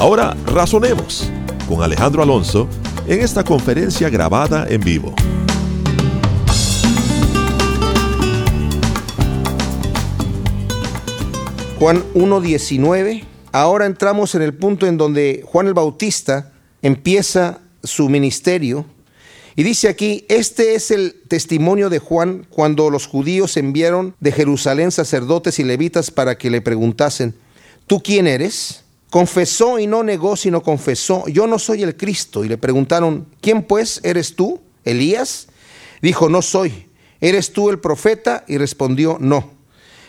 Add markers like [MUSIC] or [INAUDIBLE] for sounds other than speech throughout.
Ahora razonemos con Alejandro Alonso en esta conferencia grabada en vivo. Juan 1.19. Ahora entramos en el punto en donde Juan el Bautista empieza su ministerio. Y dice aquí, este es el testimonio de Juan cuando los judíos enviaron de Jerusalén sacerdotes y levitas para que le preguntasen, ¿tú quién eres? Confesó y no negó, sino confesó, yo no soy el Cristo. Y le preguntaron, ¿quién pues eres tú? ¿Elías? Dijo, no soy. ¿Eres tú el profeta? Y respondió, no.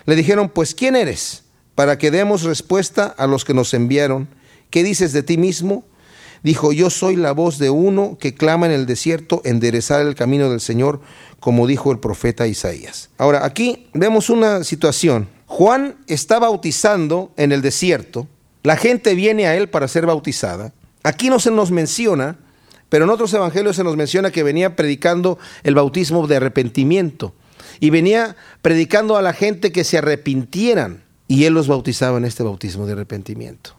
Le dijeron, pues ¿quién eres? Para que demos respuesta a los que nos enviaron. ¿Qué dices de ti mismo? Dijo, yo soy la voz de uno que clama en el desierto, enderezar el camino del Señor, como dijo el profeta Isaías. Ahora, aquí vemos una situación. Juan está bautizando en el desierto, la gente viene a él para ser bautizada. Aquí no se nos menciona, pero en otros evangelios se nos menciona que venía predicando el bautismo de arrepentimiento y venía predicando a la gente que se arrepintieran y él los bautizaba en este bautismo de arrepentimiento.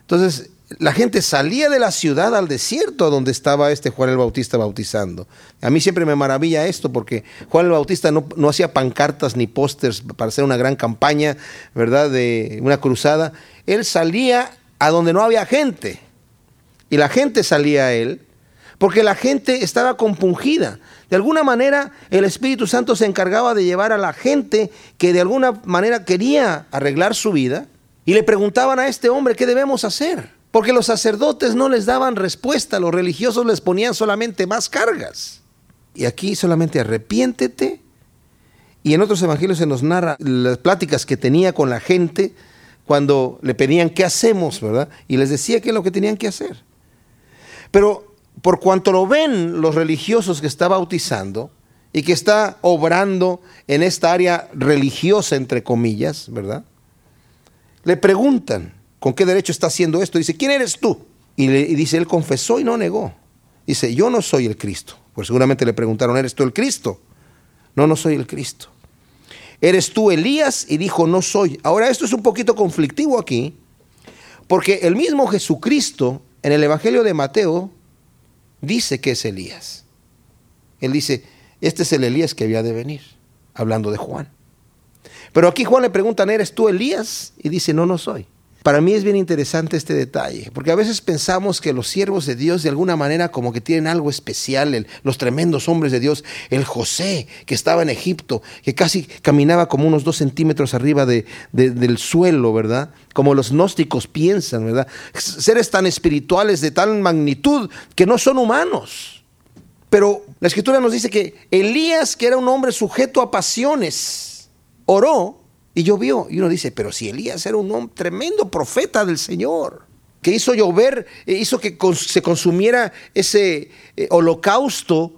Entonces, la gente salía de la ciudad al desierto donde estaba este Juan el Bautista bautizando. A mí siempre me maravilla esto porque Juan el Bautista no, no hacía pancartas ni pósters para hacer una gran campaña, ¿verdad? De una cruzada. Él salía a donde no había gente. Y la gente salía a él porque la gente estaba compungida. De alguna manera el Espíritu Santo se encargaba de llevar a la gente que de alguna manera quería arreglar su vida y le preguntaban a este hombre, ¿qué debemos hacer? Porque los sacerdotes no les daban respuesta, los religiosos les ponían solamente más cargas. Y aquí solamente arrepiéntete. Y en otros evangelios se nos narra las pláticas que tenía con la gente cuando le pedían qué hacemos, ¿verdad? Y les decía qué es lo que tenían que hacer. Pero por cuanto lo ven los religiosos que está bautizando y que está obrando en esta área religiosa, entre comillas, ¿verdad? Le preguntan, ¿con qué derecho está haciendo esto? Dice, ¿quién eres tú? Y, dice, él confesó y no negó. Dice, yo no soy el Cristo. Pues seguramente le preguntaron, ¿eres tú el Cristo? No, no soy el Cristo. ¿Eres tú Elías? Y dijo, no soy. Ahora esto es un poquito conflictivo aquí, porque el mismo Jesucristo en el Evangelio de Mateo dice que es Elías. Él dice, este es el Elías que había de venir, hablando de Juan. Pero aquí Juan le preguntan, ¿eres tú Elías? Y dice, no, no soy. Para mí es bien interesante este detalle, porque a veces pensamos que los siervos de Dios de alguna manera como que tienen algo especial, los tremendos hombres de Dios, el José que estaba en Egipto, que casi caminaba como unos dos centímetros arriba de, del suelo, ¿verdad? Como los gnósticos piensan, ¿verdad? Seres tan espirituales de tal magnitud que no son humanos. Pero la escritura nos dice que Elías, que era un hombre sujeto a pasiones, oró y llovió. Y uno dice, pero si Elías era un hombre tremendo profeta del Señor, que hizo llover, eh, hizo que se consumiera ese eh, holocausto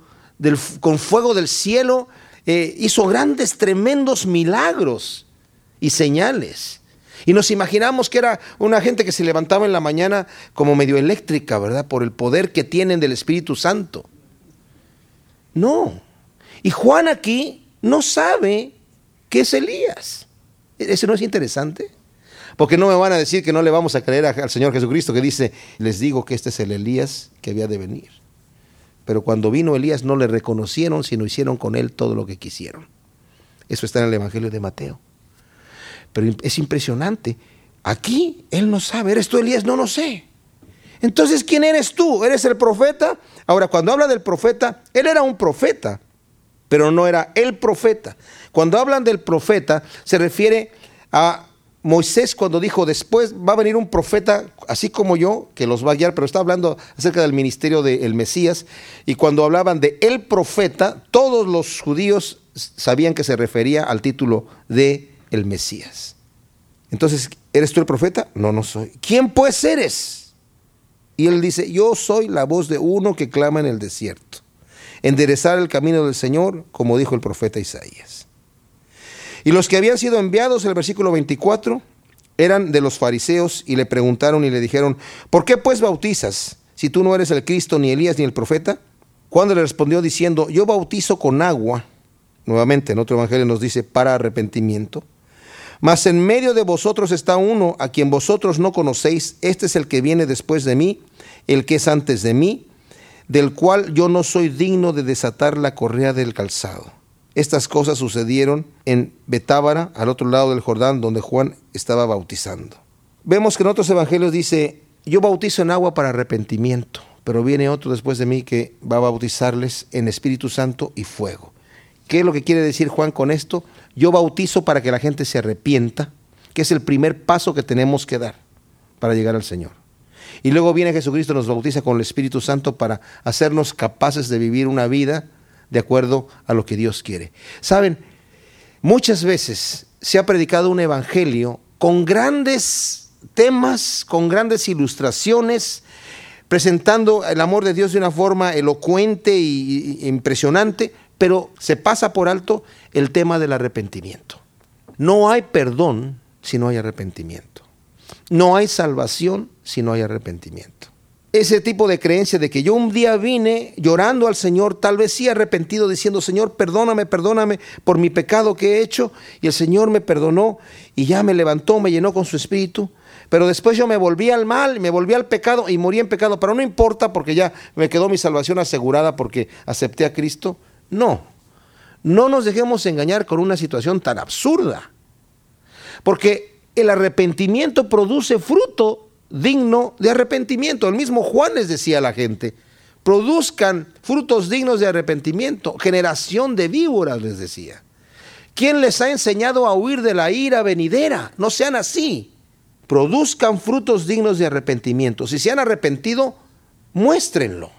con fuego del cielo, eh, hizo grandes, tremendos milagros y señales. Y nos imaginamos que era una gente que se levantaba en la mañana como medio eléctrica, ¿verdad? Por el poder que tienen del Espíritu Santo. No. Y Juan aquí no sabe qué es Elías. ¿Eso no es interesante? Porque no me van a decir que no le vamos a creer al Señor Jesucristo que dice, les digo que este es el Elías que había de venir. Pero cuando vino Elías no le reconocieron, sino hicieron con él todo lo que quisieron. Eso está en el Evangelio de Mateo. Pero es impresionante. Aquí él no sabe, ¿eres tú Elías? No, no sé. Entonces, ¿quién eres tú? ¿Eres el profeta? Ahora, cuando habla del profeta, él era un profeta, pero no era el profeta. Cuando hablan del profeta, se refiere a Moisés cuando dijo, después va a venir un profeta, así como yo, que los va a guiar, pero está hablando acerca del ministerio del Mesías. Y cuando hablaban de el profeta, todos los judíos sabían que se refería al título de el Mesías. Entonces, ¿eres tú el profeta? No, no soy. ¿Quién pues eres? Y él dice, yo soy la voz de uno que clama en el desierto. Enderezar el camino del Señor, como dijo el profeta Isaías. Y los que habían sido enviados, el versículo 24, eran de los fariseos y le preguntaron y le dijeron, ¿por qué pues bautizas si tú no eres el Cristo, ni Elías, ni el profeta? Cuando le respondió diciendo, yo bautizo con agua, nuevamente en otro evangelio nos dice, para arrepentimiento. Mas en medio de vosotros está uno a quien vosotros no conocéis, este es el que viene después de mí, el que es antes de mí, del cual yo no soy digno de desatar la correa del calzado. Estas cosas sucedieron en Betábara, al otro lado del Jordán, donde Juan estaba bautizando. Vemos que en otros evangelios dice, yo bautizo en agua para arrepentimiento, pero viene otro después de mí que va a bautizarles en Espíritu Santo y fuego. ¿Qué es lo que quiere decir Juan con esto? Yo bautizo para que la gente se arrepienta, que es el primer paso que tenemos que dar para llegar al Señor. Y luego viene Jesucristo, nos bautiza con el Espíritu Santo para hacernos capaces de vivir una vida de acuerdo a lo que Dios quiere. Saben, muchas veces se ha predicado un evangelio con grandes temas, con grandes ilustraciones, presentando el amor de Dios de una forma elocuente e impresionante, pero se pasa por alto el tema del arrepentimiento. No hay perdón si no hay arrepentimiento. No hay salvación si no hay arrepentimiento. Ese tipo de creencia de que yo un día vine llorando al Señor, tal vez sí arrepentido, diciendo, Señor, perdóname, perdóname por mi pecado que he hecho, y el Señor me perdonó y ya me levantó, me llenó con su espíritu, pero después yo me volví al mal, me volví al pecado y morí en pecado, pero no importa porque ya me quedó mi salvación asegurada porque acepté a Cristo. No, no nos dejemos engañar con una situación tan absurda. Porque el arrepentimiento produce fruto digno de arrepentimiento. El mismo Juan les decía a la gente, produzcan frutos dignos de arrepentimiento. Generación de víboras les decía. ¿Quién les ha enseñado a huir de la ira venidera? No sean así. Produzcan frutos dignos de arrepentimiento. Si se han arrepentido, muéstrenlo.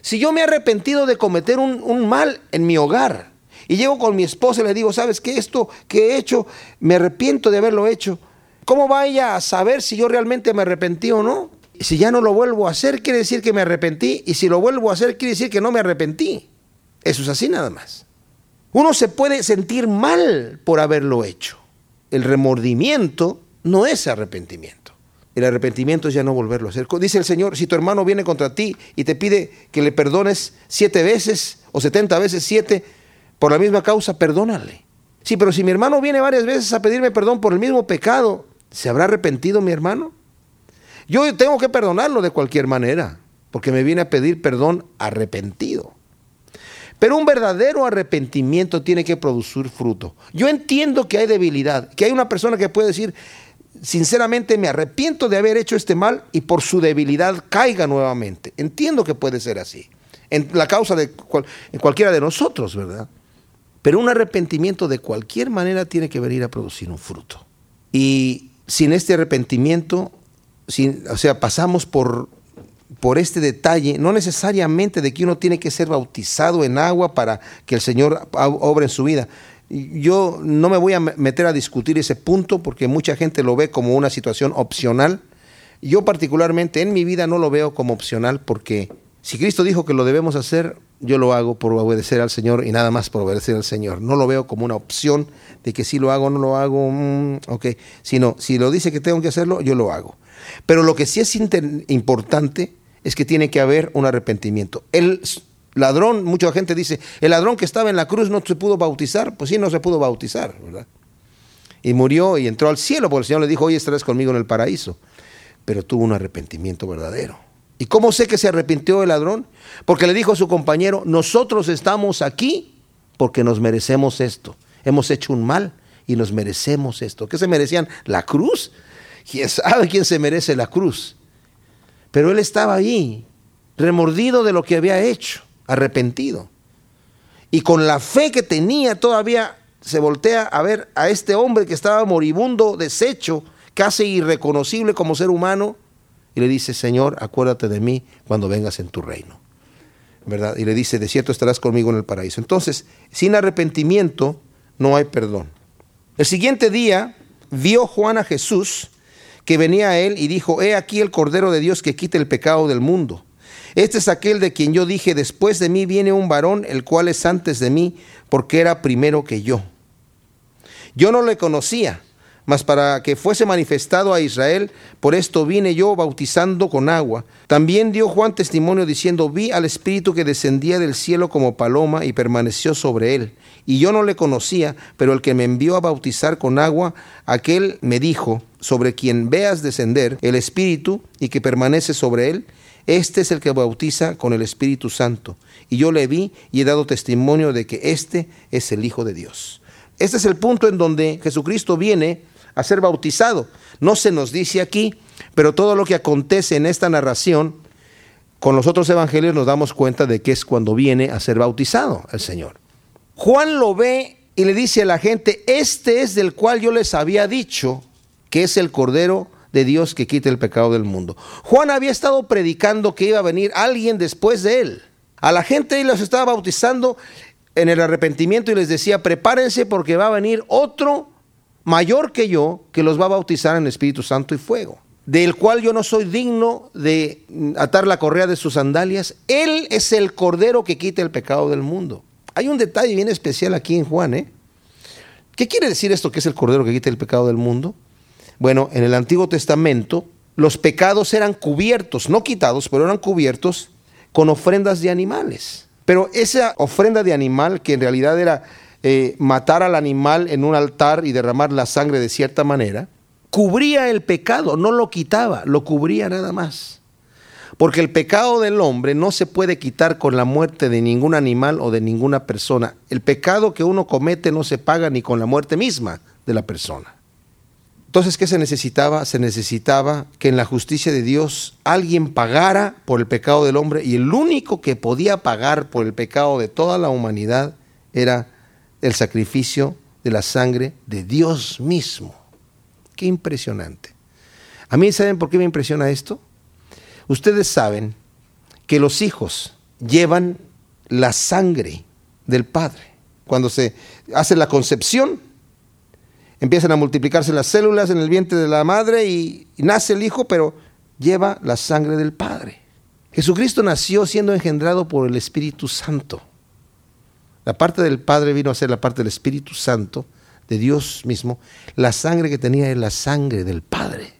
Si yo me he arrepentido de cometer un, mal en mi hogar y llego con mi esposa y le digo, ¿sabes qué? Esto que he hecho, me arrepiento de haberlo hecho. ¿Cómo va ella a saber si yo realmente me arrepentí o no? Si ya no lo vuelvo a hacer, quiere decir que me arrepentí. Y si lo vuelvo a hacer, quiere decir que no me arrepentí. Eso es así nada más. Uno se puede sentir mal por haberlo hecho. El remordimiento no es arrepentimiento. El arrepentimiento es ya no volverlo a hacer. Dice el Señor, si tu hermano viene contra ti y te pide que le perdones siete veces o setenta veces siete por la misma causa, perdónale. Sí, pero si mi hermano viene varias veces a pedirme perdón por el mismo pecado, ¿se habrá arrepentido mi hermano? Yo tengo que perdonarlo de cualquier manera, porque me viene a pedir perdón arrepentido. Pero un verdadero arrepentimiento tiene que producir fruto. Yo entiendo que hay debilidad, que hay una persona que puede decir, sinceramente me arrepiento de haber hecho este mal y por su debilidad caiga nuevamente. Entiendo que puede ser así. En la causa de cualquiera de nosotros, ¿verdad? Pero un arrepentimiento de cualquier manera tiene que venir a producir un fruto. Y sin este arrepentimiento, sin, o sea, pasamos por, por este detalle, no necesariamente de que uno tiene que ser bautizado en agua para que el Señor obre en su vida, yo no me voy a meter a discutir ese punto porque mucha gente lo ve como una situación opcional. Yo particularmente en mi vida no lo veo como opcional porque si Cristo dijo que lo debemos hacer, yo lo hago por obedecer al Señor y nada más por obedecer al Señor. No lo veo como una opción de que si lo hago o no lo hago, mm, ok. Sino, si lo dice que tengo que hacerlo, yo lo hago. Pero lo que sí es importante es que tiene que haber un arrepentimiento. El ladrón, mucha gente dice, el ladrón que estaba en la cruz no se pudo bautizar, pues sí, no se pudo bautizar, ¿verdad? Y murió y entró al cielo, porque el Señor le dijo, hoy estarás conmigo en el paraíso. Pero tuvo un arrepentimiento verdadero. ¿Y cómo sé que se arrepintió el ladrón? Porque le dijo a su compañero, nosotros estamos aquí porque nos merecemos esto. Hemos hecho un mal y nos merecemos esto. ¿Qué se merecían? ¿La cruz? ¿Quién sabe quién se merece la cruz? Pero él estaba ahí, remordido de lo que había hecho arrepentido. Y con la fe que tenía todavía se voltea a ver a este hombre que estaba moribundo, deshecho, casi irreconocible como ser humano, y le dice, Señor, acuérdate de mí cuando vengas en tu reino. ¿Verdad? Y le dice, de cierto estarás conmigo en el paraíso. Entonces, sin arrepentimiento no hay perdón. El siguiente día vio Juan a Jesús que venía a él y dijo, he aquí el Cordero de Dios que quita el pecado del mundo. Este es aquel de quien yo dije, después de mí viene un varón, el cual es antes de mí, porque era primero que yo. Yo no le conocía, mas para que fuese manifestado a Israel, por esto vine yo bautizando con agua. También dio Juan testimonio diciendo, vi al Espíritu que descendía del cielo como paloma y permaneció sobre él. Y yo no le conocía, pero el que me envió a bautizar con agua, aquel me dijo, sobre quien veas descender el Espíritu y que permanece sobre él, este es el que bautiza con el Espíritu Santo. Y yo le vi y he dado testimonio de que este es el Hijo de Dios. Este es el punto en donde Jesucristo viene a ser bautizado. No se nos dice aquí, pero todo lo que acontece en esta narración, con los otros evangelios nos damos cuenta de que es cuando viene a ser bautizado el Señor. Juan lo ve y le dice a la gente, este es del cual yo les había dicho que es el Cordero de Dios que quita el pecado del mundo. Juan había estado predicando que iba a venir alguien después de él. A la gente él los estaba bautizando en el arrepentimiento y les decía, prepárense porque va a venir otro mayor que yo, que los va a bautizar en Espíritu Santo y fuego, del cual yo no soy digno de atar la correa de sus sandalias. Él es el cordero que quita el pecado del mundo. Hay un detalle bien especial aquí en Juan, ¿eh? ¿Qué quiere decir esto que es el cordero que quita el pecado del mundo? Bueno, en el Antiguo Testamento los pecados eran cubiertos, no quitados, pero eran cubiertos con ofrendas de animales. Pero esa ofrenda de animal, que en realidad era eh, matar al animal en un altar y derramar la sangre de cierta manera, cubría el pecado, no lo quitaba, lo cubría nada más. Porque el pecado del hombre no se puede quitar con la muerte de ningún animal o de ninguna persona. El pecado que uno comete no se paga ni con la muerte misma de la persona. Entonces, ¿qué se necesitaba? Se necesitaba que en la justicia de Dios alguien pagara por el pecado del hombre y el único que podía pagar por el pecado de toda la humanidad era el sacrificio de la sangre de Dios mismo. Qué impresionante. A mí, ¿saben por qué me impresiona esto? Ustedes saben que los hijos llevan la sangre del Padre. Cuando se hace la concepción, empiezan a multiplicarse las células en el vientre de la madre y, nace el hijo, pero lleva la sangre del Padre. Jesucristo nació siendo engendrado por el Espíritu Santo. La parte del Padre vino a ser la parte del Espíritu Santo, de Dios mismo. La sangre que tenía es la sangre del Padre,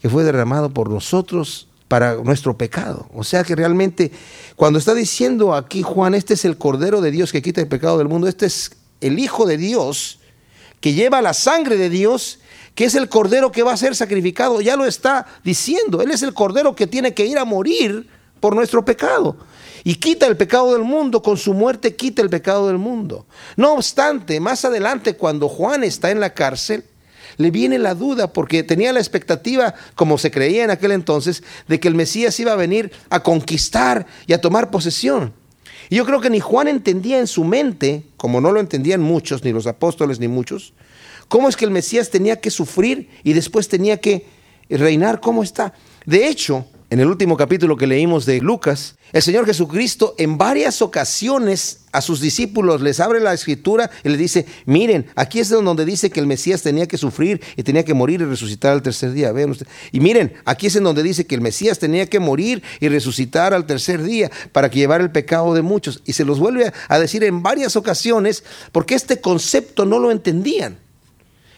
que fue derramado por nosotros para nuestro pecado. O sea que realmente cuando está diciendo aquí Juan, este es el Cordero de Dios que quita el pecado del mundo, este es el Hijo de Dios que lleva la sangre de Dios, que es el Cordero que va a ser sacrificado, ya lo está diciendo. Él es el Cordero que tiene que ir a morir por nuestro pecado y quita el pecado del mundo, con su muerte quita el pecado del mundo. No obstante, más adelante cuando Juan está en la cárcel, le viene la duda porque tenía la expectativa, como se creía en aquel entonces, de que el Mesías iba a venir a conquistar y a tomar posesión. Y yo creo que ni Juan entendía en su mente, como no lo entendían muchos, ni los apóstoles ni muchos, cómo es que el Mesías tenía que sufrir y después tenía que reinar ¿Cómo está. De hecho, en el último capítulo que leímos de Lucas, el Señor Jesucristo en varias ocasiones a sus discípulos les abre la escritura y les dice, miren, aquí es donde dice que el Mesías tenía que sufrir y tenía que morir y resucitar al tercer día. Vean ustedes. Y miren, aquí es en donde dice que el Mesías tenía que morir y resucitar al tercer día para que llevara el pecado de muchos. Y se los vuelve a decir en varias ocasiones porque este concepto no lo entendían.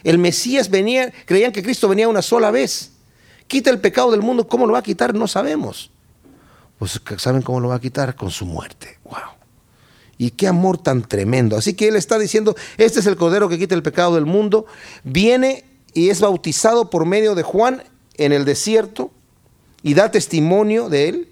El Mesías venía, creían que Cristo venía una sola vez quita el pecado del mundo, ¿cómo lo va a quitar? No sabemos. Pues saben cómo lo va a quitar con su muerte. Wow. Y qué amor tan tremendo. Así que él está diciendo, este es el cordero que quita el pecado del mundo. Viene y es bautizado por medio de Juan en el desierto y da testimonio de él.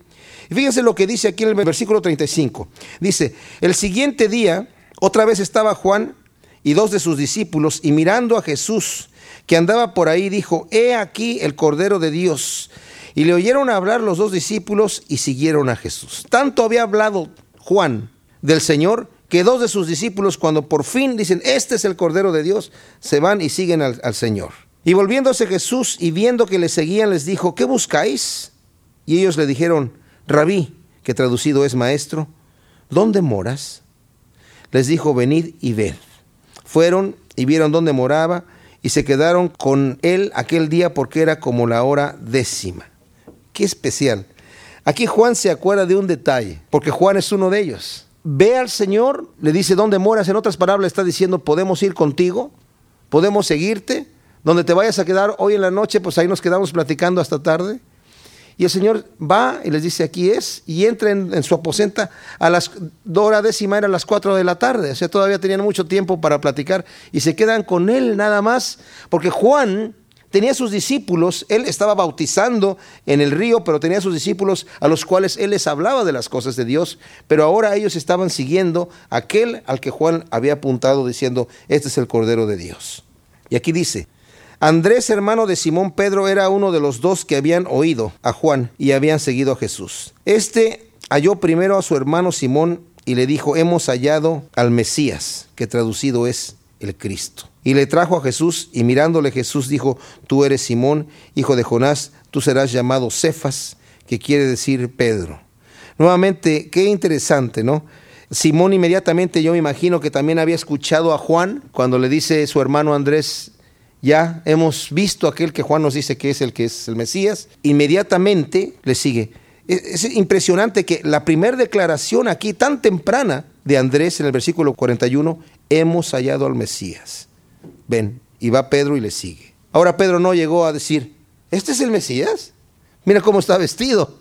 Y fíjense lo que dice aquí en el versículo 35. Dice, el siguiente día, otra vez estaba Juan y dos de sus discípulos y mirando a Jesús que andaba por ahí, dijo, he aquí el Cordero de Dios. Y le oyeron hablar los dos discípulos y siguieron a Jesús. Tanto había hablado Juan del Señor que dos de sus discípulos, cuando por fin dicen, este es el Cordero de Dios, se van y siguen al, al Señor. Y volviéndose Jesús y viendo que le seguían, les dijo, ¿qué buscáis? Y ellos le dijeron, rabí, que traducido es maestro, ¿dónde moras? Les dijo, venid y ved. Fueron y vieron dónde moraba y se quedaron con él aquel día porque era como la hora décima. Qué especial. Aquí Juan se acuerda de un detalle, porque Juan es uno de ellos. Ve al Señor, le dice, ¿dónde moras? En otras palabras, está diciendo, ¿podemos ir contigo? ¿Podemos seguirte? Donde te vayas a quedar hoy en la noche, pues ahí nos quedamos platicando hasta tarde. Y el Señor va y les dice, aquí es, y entra en, su aposenta a las hora décima, era las cuatro de la tarde, o sea, todavía tenían mucho tiempo para platicar, y se quedan con él nada más, porque Juan tenía sus discípulos, él estaba bautizando en el río, pero tenía sus discípulos a los cuales él les hablaba de las cosas de Dios, pero ahora ellos estaban siguiendo aquel al que Juan había apuntado diciendo, este es el Cordero de Dios. Y aquí dice, Andrés, hermano de Simón Pedro, era uno de los dos que habían oído a Juan y habían seguido a Jesús. Este halló primero a su hermano Simón y le dijo, hemos hallado al Mesías, que traducido es el Cristo. Y le trajo a Jesús y mirándole Jesús dijo, tú eres Simón, hijo de Jonás, tú serás llamado Cefas, que quiere decir Pedro. Nuevamente, qué interesante, ¿no? Simón inmediatamente yo me imagino que también había escuchado a Juan cuando le dice su hermano Andrés, ya hemos visto aquel que Juan nos dice que es el que es el Mesías, inmediatamente le sigue. Es, impresionante que la primera declaración aquí tan temprana de Andrés en el versículo 41, hemos hallado al Mesías. Ven, y va Pedro y le sigue. Ahora Pedro no llegó a decir, ¿este es el Mesías? Mira cómo está vestido.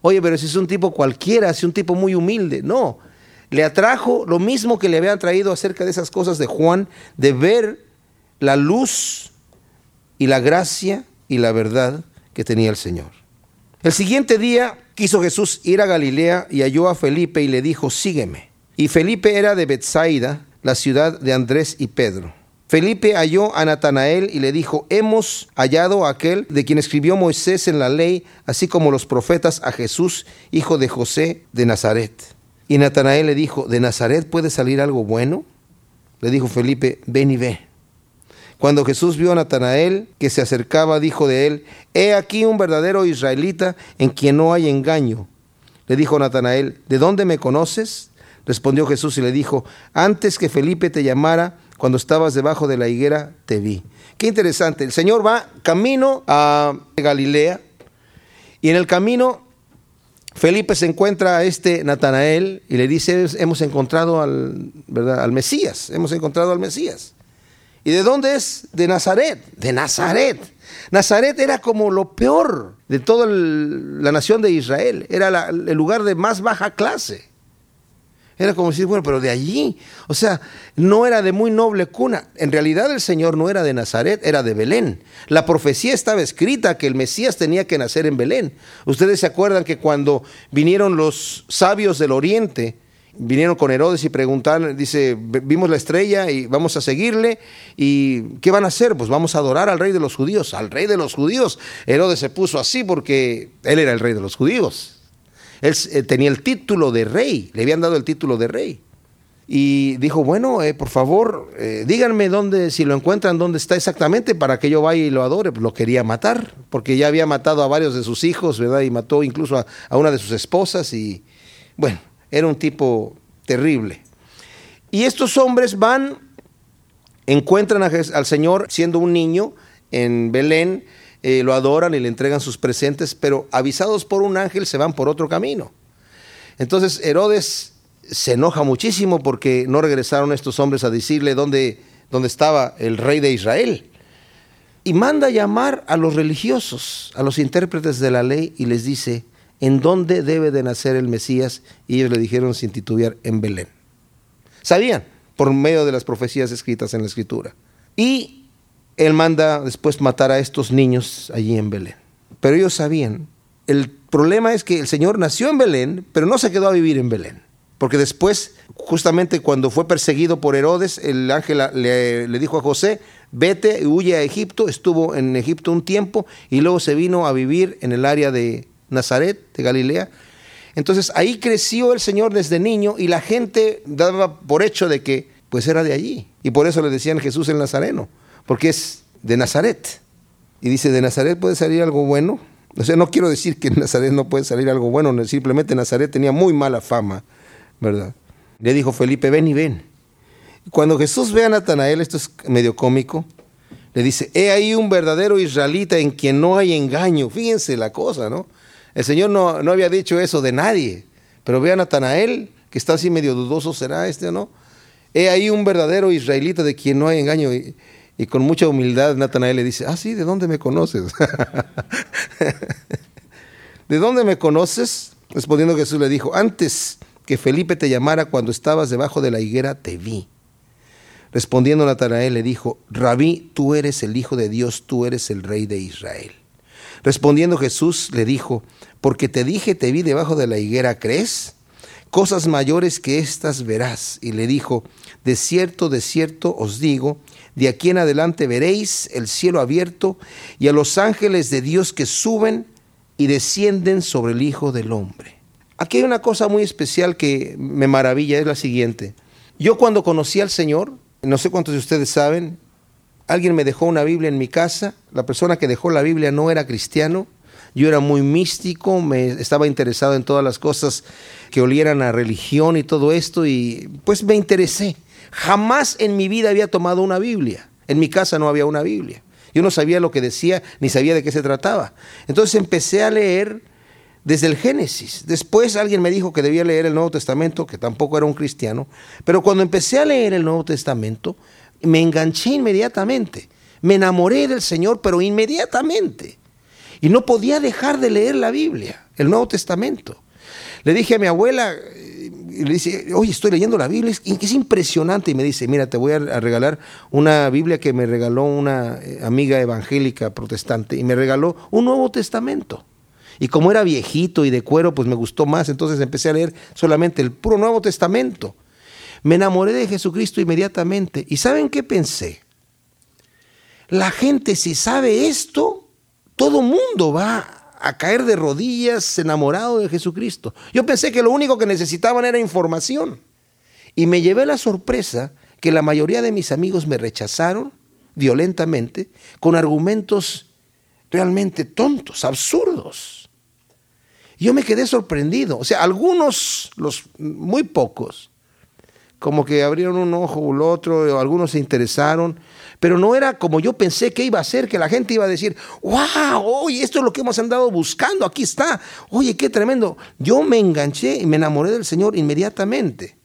Oye, pero si es un tipo cualquiera, es un tipo muy humilde. No, le atrajo lo mismo que le habían traído acerca de esas cosas de Juan, de ver la luz y la gracia y la verdad que tenía el Señor. El siguiente día quiso Jesús ir a Galilea y halló a Felipe y le dijo, sígueme. Y Felipe era de Bethsaida, la ciudad de Andrés y Pedro. Felipe halló a Natanael y le dijo, hemos hallado a aquel de quien escribió Moisés en la ley, así como los profetas, a Jesús, hijo de José de Nazaret. Y Natanael le dijo, ¿de Nazaret puede salir algo bueno? Le dijo Felipe, ven y ve. Cuando Jesús vio a Natanael que se acercaba, dijo de él, He aquí un verdadero israelita en quien no hay engaño. Le dijo Natanael, ¿de dónde me conoces? Respondió Jesús y le dijo, Antes que Felipe te llamara, cuando estabas debajo de la higuera, te vi. Qué interesante. El Señor va camino a Galilea y en el camino Felipe se encuentra a este Natanael y le dice, hemos encontrado al, ¿verdad? al Mesías, hemos encontrado al Mesías. ¿Y de dónde es? De Nazaret, de Nazaret. Nazaret era como lo peor de toda la nación de Israel, era el lugar de más baja clase. Era como decir, bueno, pero de allí, o sea, no era de muy noble cuna. En realidad el Señor no era de Nazaret, era de Belén. La profecía estaba escrita que el Mesías tenía que nacer en Belén. Ustedes se acuerdan que cuando vinieron los sabios del oriente, vinieron con Herodes y preguntaron, dice, vimos la estrella y vamos a seguirle. ¿Y qué van a hacer? Pues vamos a adorar al rey de los judíos, al rey de los judíos. Herodes se puso así porque él era el rey de los judíos. Él eh, tenía el título de rey, le habían dado el título de rey. Y dijo, bueno, eh, por favor, eh, díganme dónde, si lo encuentran, dónde está exactamente para que yo vaya y lo adore. Lo quería matar, porque ya había matado a varios de sus hijos, ¿verdad? Y mató incluso a una de sus esposas. Y bueno, era un tipo terrible. Y estos hombres van, encuentran al Señor siendo un niño en Belén, eh, lo adoran y le entregan sus presentes, pero avisados por un ángel se van por otro camino. Entonces Herodes se enoja muchísimo porque no regresaron estos hombres a decirle dónde, dónde estaba el rey de Israel. Y manda llamar a los religiosos, a los intérpretes de la ley, y les dice, en dónde debe de nacer el Mesías y ellos le dijeron sin titubear en Belén. Sabían por medio de las profecías escritas en la escritura. Y él manda después matar a estos niños allí en Belén. Pero ellos sabían. El problema es que el Señor nació en Belén, pero no se quedó a vivir en Belén. Porque después, justamente cuando fue perseguido por Herodes, el ángel le, le dijo a José, vete huye a Egipto. Estuvo en Egipto un tiempo y luego se vino a vivir en el área de Nazaret, de Galilea. Entonces ahí creció el Señor desde niño y la gente daba por hecho de que pues era de allí. Y por eso le decían Jesús el Nazareno, porque es de Nazaret. Y dice, ¿de Nazaret puede salir algo bueno? O sea, no quiero decir que en Nazaret no puede salir algo bueno, simplemente Nazaret tenía muy mala fama, ¿verdad? Le dijo Felipe, ven y ven. Cuando Jesús ve a Natanael, esto es medio cómico, le dice, he ahí un verdadero israelita en quien no hay engaño. Fíjense la cosa, ¿no? El Señor no, no había dicho eso de nadie, pero ve a Natanael, que está así medio dudoso, ¿será este o no? He ahí un verdadero israelita de quien no hay engaño. Y, y con mucha humildad Natanael le dice, ah, sí, ¿de dónde me conoces? [LAUGHS] ¿De dónde me conoces? Respondiendo Jesús le dijo, antes que Felipe te llamara cuando estabas debajo de la higuera, te vi. Respondiendo Natanael le dijo, Rabí, tú eres el Hijo de Dios, tú eres el Rey de Israel. Respondiendo Jesús le dijo, porque te dije, te vi debajo de la higuera, ¿crees? Cosas mayores que estas verás. Y le dijo, de cierto, de cierto os digo, de aquí en adelante veréis el cielo abierto y a los ángeles de Dios que suben y descienden sobre el Hijo del Hombre. Aquí hay una cosa muy especial que me maravilla, es la siguiente. Yo cuando conocí al Señor, no sé cuántos de ustedes saben, alguien me dejó una Biblia en mi casa, la persona que dejó la Biblia no era cristiano, yo era muy místico, me estaba interesado en todas las cosas que olieran a religión y todo esto y pues me interesé. Jamás en mi vida había tomado una Biblia. En mi casa no había una Biblia. Yo no sabía lo que decía ni sabía de qué se trataba. Entonces empecé a leer desde el Génesis. Después alguien me dijo que debía leer el Nuevo Testamento, que tampoco era un cristiano, pero cuando empecé a leer el Nuevo Testamento, me enganché inmediatamente. Me enamoré del Señor, pero inmediatamente. Y no podía dejar de leer la Biblia, el Nuevo Testamento. Le dije a mi abuela, y le dice, oye, estoy leyendo la Biblia, es impresionante. Y me dice, mira, te voy a regalar una Biblia que me regaló una eh, amiga evangélica protestante y me regaló un Nuevo Testamento. Y como era viejito y de cuero, pues me gustó más. Entonces empecé a leer solamente el puro Nuevo Testamento. Me enamoré de Jesucristo inmediatamente. ¿Y saben qué pensé? La gente si sabe esto, todo mundo va a caer de rodillas enamorado de Jesucristo. Yo pensé que lo único que necesitaban era información. Y me llevé la sorpresa que la mayoría de mis amigos me rechazaron violentamente con argumentos realmente tontos, absurdos. Yo me quedé sorprendido. O sea, algunos, los muy pocos, como que abrieron un ojo o el otro, algunos se interesaron, pero no era como yo pensé que iba a ser, que la gente iba a decir, wow, oye, esto es lo que hemos andado buscando, aquí está, oye, qué tremendo. Yo me enganché y me enamoré del Señor inmediatamente.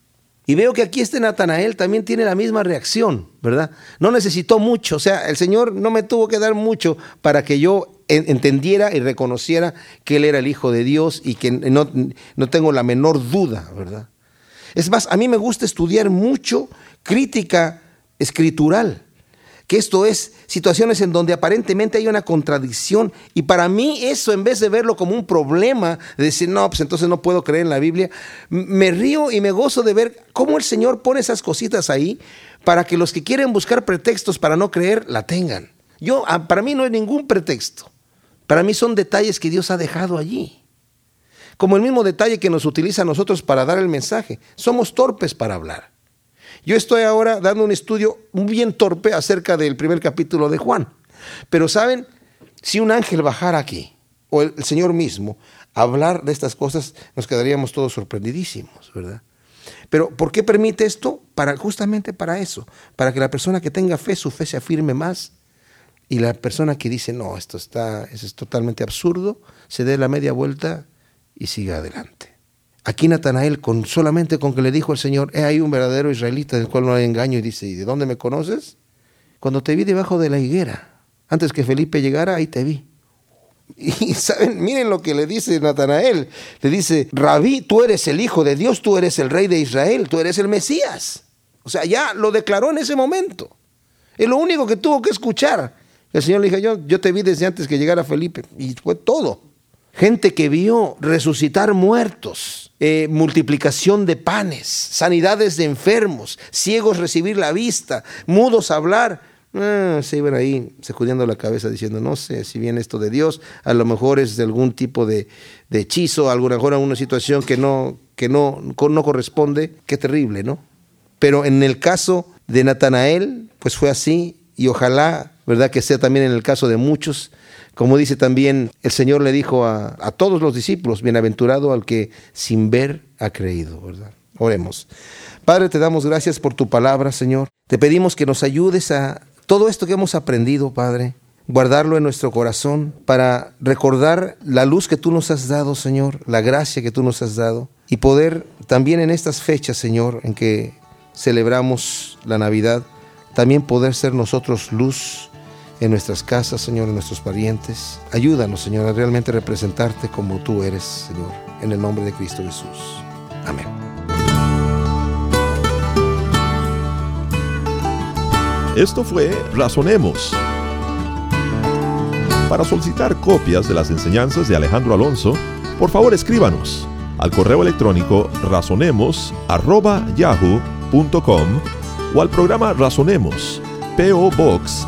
Y veo que aquí este Natanael también tiene la misma reacción, ¿verdad? No necesitó mucho, o sea, el Señor no me tuvo que dar mucho para que yo entendiera y reconociera que Él era el Hijo de Dios y que no, no tengo la menor duda, ¿verdad? Es más, a mí me gusta estudiar mucho crítica escritural, que esto es situaciones en donde aparentemente hay una contradicción y para mí eso en vez de verlo como un problema, de decir, no, pues entonces no puedo creer en la Biblia, me río y me gozo de ver cómo el Señor pone esas cositas ahí para que los que quieren buscar pretextos para no creer la tengan. Yo, ah, para mí no hay ningún pretexto. Para mí son detalles que Dios ha dejado allí. Como el mismo detalle que nos utiliza a nosotros para dar el mensaje. Somos torpes para hablar. Yo estoy ahora dando un estudio bien torpe acerca del primer capítulo de Juan. Pero saben, si un ángel bajara aquí, o el, Señor mismo, hablar de estas cosas, nos quedaríamos todos sorprendidísimos, ¿verdad? Pero ¿por qué permite esto? Para, justamente para eso, para que la persona que tenga fe, su fe se afirme más y la persona que dice, no, esto está, es totalmente absurdo, se dé la media vuelta y siga adelante. Aquí Natanael, con, solamente con que le dijo al Señor, he ahí un verdadero israelita del cual no hay engaño, y dice, ¿y de dónde me conoces? Cuando te vi debajo de la higuera, antes que Felipe llegara, ahí te vi. [LAUGHS] Y saben, miren lo que le dice Natanael. Le dice, Rabí, tú eres el Hijo de Dios, tú eres el Rey de Israel, tú eres el Mesías. O sea, ya lo declaró en ese momento. Es lo único que tuvo que escuchar. El Señor le dijo, yo, yo te vi desde antes que llegara Felipe. Y fue todo. Gente que vio resucitar muertos, eh, multiplicación de panes, sanidades de enfermos, ciegos recibir la vista, mudos hablar. Ah, se iban ahí sacudiendo la cabeza diciendo, no sé si viene esto de Dios, a lo mejor es de algún tipo de, hechizo, a lo mejor una situación que no, que no, no corresponde. Qué terrible, ¿no? Pero en el caso de Natanael, pues fue así y ojalá ¿verdad? Que sea también en el caso de muchos. Como dice también, el Señor le dijo a, a todos los discípulos, bienaventurado al que sin ver ha creído, ¿verdad? Oremos. Padre, te damos gracias por tu palabra, Señor. Te pedimos que nos ayudes a todo esto que hemos aprendido, Padre, guardarlo en nuestro corazón para recordar la luz que tú nos has dado, Señor, la gracia que tú nos has dado y poder también en estas fechas, Señor, en que celebramos la Navidad, también poder ser nosotros luz en nuestras casas, Señor, en nuestros parientes. Ayúdanos, Señor, a realmente representarte como tú eres, Señor, en el nombre de Cristo Jesús. Amén. Esto fue Razonemos. Para solicitar copias de las enseñanzas de Alejandro Alonso, por favor escríbanos al correo electrónico razonemos@yahoo.com o al programa Razonemos, PO Box